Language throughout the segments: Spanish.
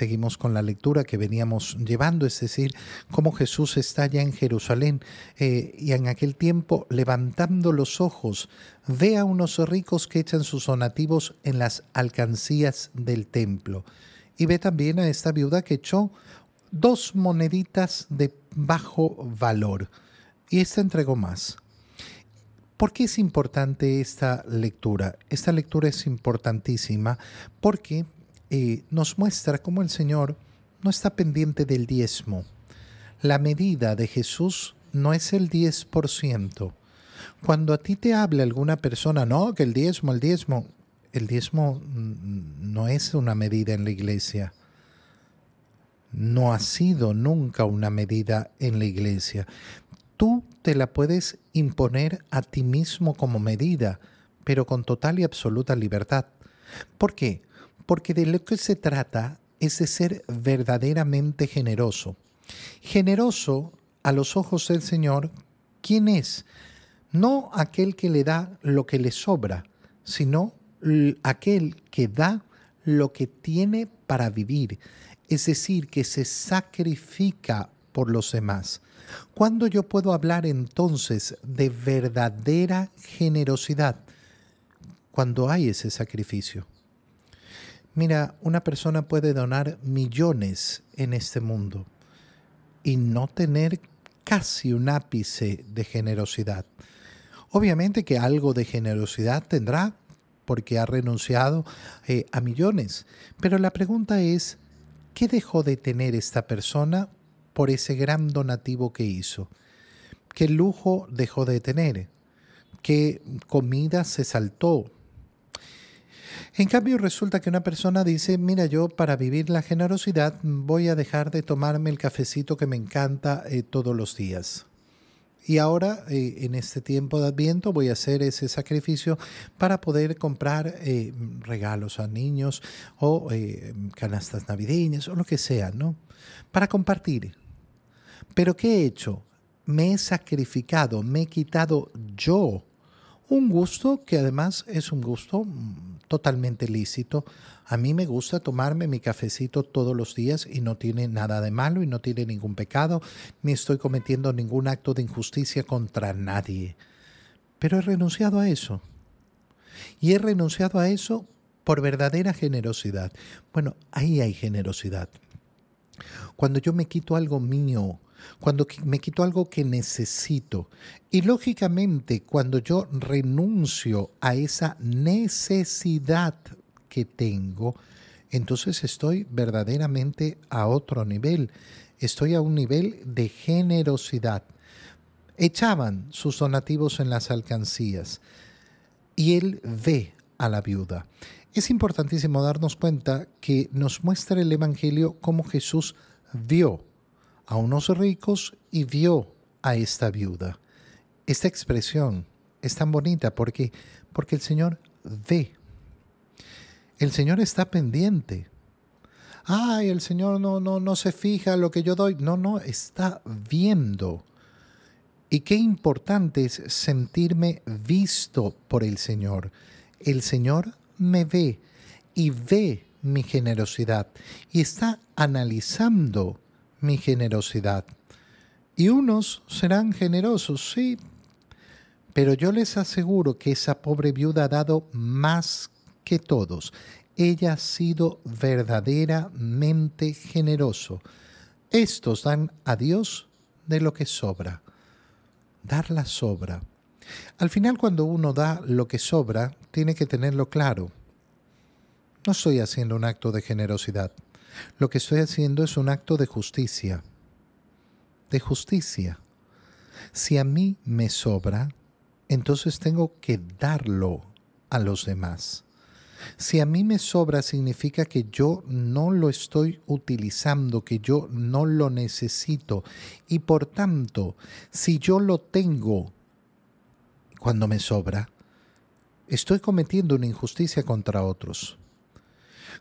seguimos con la lectura que veníamos llevando, es decir, cómo Jesús está ya en Jerusalén eh, y en aquel tiempo levantando los ojos, ve a unos ricos que echan sus donativos en las alcancías del templo y ve también a esta viuda que echó dos moneditas de bajo valor y esta entregó más. ¿Por qué es importante esta lectura? Esta lectura es importantísima porque eh, nos muestra cómo el Señor no está pendiente del diezmo. La medida de Jesús no es el 10%. Cuando a ti te habla alguna persona, no, que el diezmo, el diezmo, el diezmo no es una medida en la iglesia. No ha sido nunca una medida en la iglesia tú te la puedes imponer a ti mismo como medida, pero con total y absoluta libertad. ¿Por qué? Porque de lo que se trata es de ser verdaderamente generoso. Generoso a los ojos del Señor, ¿quién es? No aquel que le da lo que le sobra, sino aquel que da lo que tiene para vivir, es decir, que se sacrifica por los demás. ¿Cuándo yo puedo hablar entonces de verdadera generosidad? Cuando hay ese sacrificio. Mira, una persona puede donar millones en este mundo y no tener casi un ápice de generosidad. Obviamente que algo de generosidad tendrá porque ha renunciado eh, a millones, pero la pregunta es, ¿qué dejó de tener esta persona por ese gran donativo que hizo. ¿Qué lujo dejó de tener? ¿Qué comida se saltó? En cambio, resulta que una persona dice, mira, yo para vivir la generosidad voy a dejar de tomarme el cafecito que me encanta eh, todos los días. Y ahora, eh, en este tiempo de Adviento, voy a hacer ese sacrificio para poder comprar eh, regalos a niños o canastas navideñas o lo que sea, ¿no? Para compartir. Pero ¿qué he hecho? Me he sacrificado, me he quitado yo un gusto que además es un gusto mm, totalmente lícito. A mí me gusta tomarme mi cafecito todos los días y no tiene nada de malo y no tiene ningún pecado, ni estoy cometiendo ningún acto de injusticia contra nadie. Pero he renunciado a eso. Y he renunciado a eso por verdadera generosidad. Bueno, ahí hay generosidad. Cuando yo me quito algo mío, cuando me quito algo que necesito. Y lógicamente, cuando yo renuncio a esa necesidad que tengo, entonces estoy verdaderamente a otro nivel. Estoy a un nivel de generosidad. Echaban sus donativos en las alcancías y él ve a la viuda. Es importantísimo darnos cuenta que nos muestra el Evangelio cómo Jesús vio a unos ricos y vio a esta viuda. Esta expresión es tan bonita porque, porque el Señor ve. El Señor está pendiente. Ay, el Señor no, no, no se fija lo que yo doy. No, no, está viendo. Y qué importante es sentirme visto por el Señor. El Señor me ve y ve mi generosidad y está analizando mi generosidad. Y unos serán generosos, sí, pero yo les aseguro que esa pobre viuda ha dado más que todos. Ella ha sido verdaderamente generoso. Estos dan a Dios de lo que sobra. Dar la sobra. Al final cuando uno da lo que sobra, tiene que tenerlo claro. No estoy haciendo un acto de generosidad. Lo que estoy haciendo es un acto de justicia. De justicia. Si a mí me sobra, entonces tengo que darlo a los demás. Si a mí me sobra significa que yo no lo estoy utilizando, que yo no lo necesito. Y por tanto, si yo lo tengo cuando me sobra, estoy cometiendo una injusticia contra otros.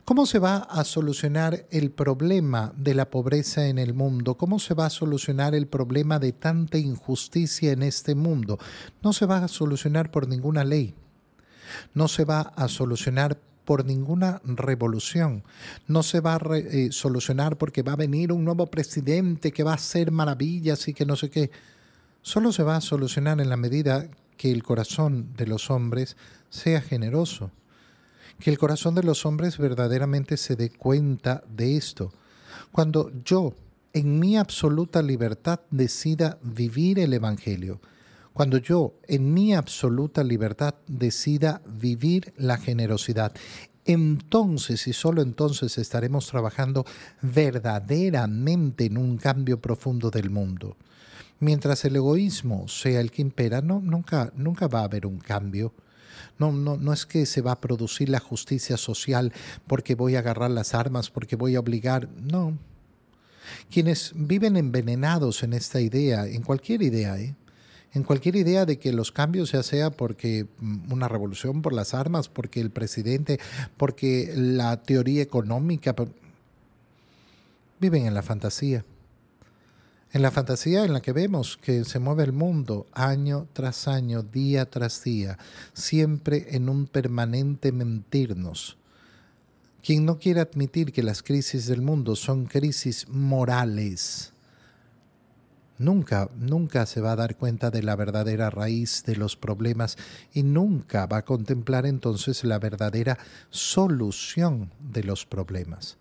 ¿Cómo se va a solucionar el problema de la pobreza en el mundo? ¿Cómo se va a solucionar el problema de tanta injusticia en este mundo? No se va a solucionar por ninguna ley. No se va a solucionar por ninguna revolución. No se va a eh, solucionar porque va a venir un nuevo presidente que va a hacer maravillas y que no sé qué. Solo se va a solucionar en la medida que el corazón de los hombres sea generoso. Que el corazón de los hombres verdaderamente se dé cuenta de esto. Cuando yo, en mi absoluta libertad, decida vivir el Evangelio, cuando yo, en mi absoluta libertad, decida vivir la generosidad, entonces y solo entonces estaremos trabajando verdaderamente en un cambio profundo del mundo. Mientras el egoísmo sea el que impera, no, nunca, nunca va a haber un cambio. No, no, no es que se va a producir la justicia social porque voy a agarrar las armas, porque voy a obligar. No. Quienes viven envenenados en esta idea, en cualquier idea, ¿eh? en cualquier idea de que los cambios ya sea porque mm, una revolución por las armas, porque el presidente, porque la teoría económica, viven en la fantasía. En la fantasía en la que vemos que se mueve el mundo año tras año, día tras día, siempre en un permanente mentirnos. Quien no quiere admitir que las crisis del mundo son crisis morales, nunca, nunca se va a dar cuenta de la verdadera raíz de los problemas y nunca va a contemplar entonces la verdadera solución de los problemas.